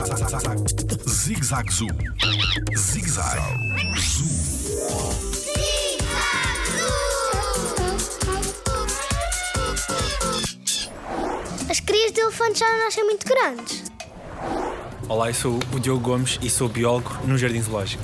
Zig Zag Zoo. Zig Zag Zoo. As crias de elefantes já não nascem muito grandes. Olá, eu sou o Diogo Gomes e sou biólogo no Jardim Zoológico.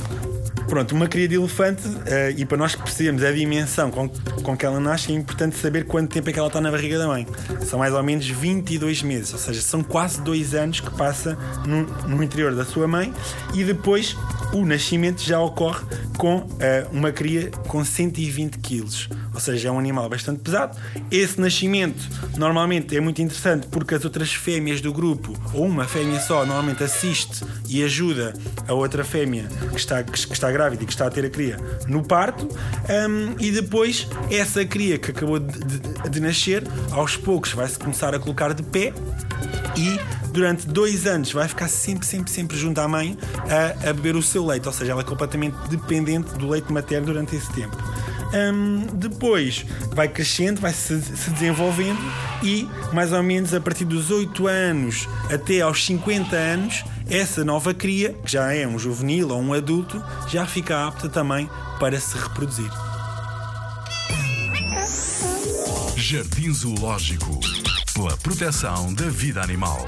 Pronto, uma cria de elefante, eh, e para nós percebermos a dimensão com, com que ela nasce, é importante saber quanto tempo é que ela está na barriga da mãe. São mais ou menos 22 meses, ou seja, são quase dois anos que passa no, no interior da sua mãe e depois o nascimento já ocorre com eh, uma cria com 120 quilos, ou seja, é um animal bastante pesado. Esse nascimento normalmente é muito interessante porque as outras fêmeas do grupo, ou uma fêmea só, normalmente assiste e ajuda a outra fêmea que está, que está grávida e que está a ter a cria no parto, hum, e depois essa cria que acabou de, de- de nascer, aos poucos vai-se começar a colocar de pé e durante dois anos vai ficar sempre, sempre, sempre junto à mãe a, a beber o seu leite, ou seja, ela é completamente dependente do leite materno durante esse tempo. Hum, depois vai crescendo, vai se, se desenvolvendo e mais ou menos a partir dos 8 anos até aos 50 anos, essa nova cria, que já é um juvenil ou um adulto, já fica apta também para se reproduzir. Jardim Zoológico. Pela proteção da vida animal.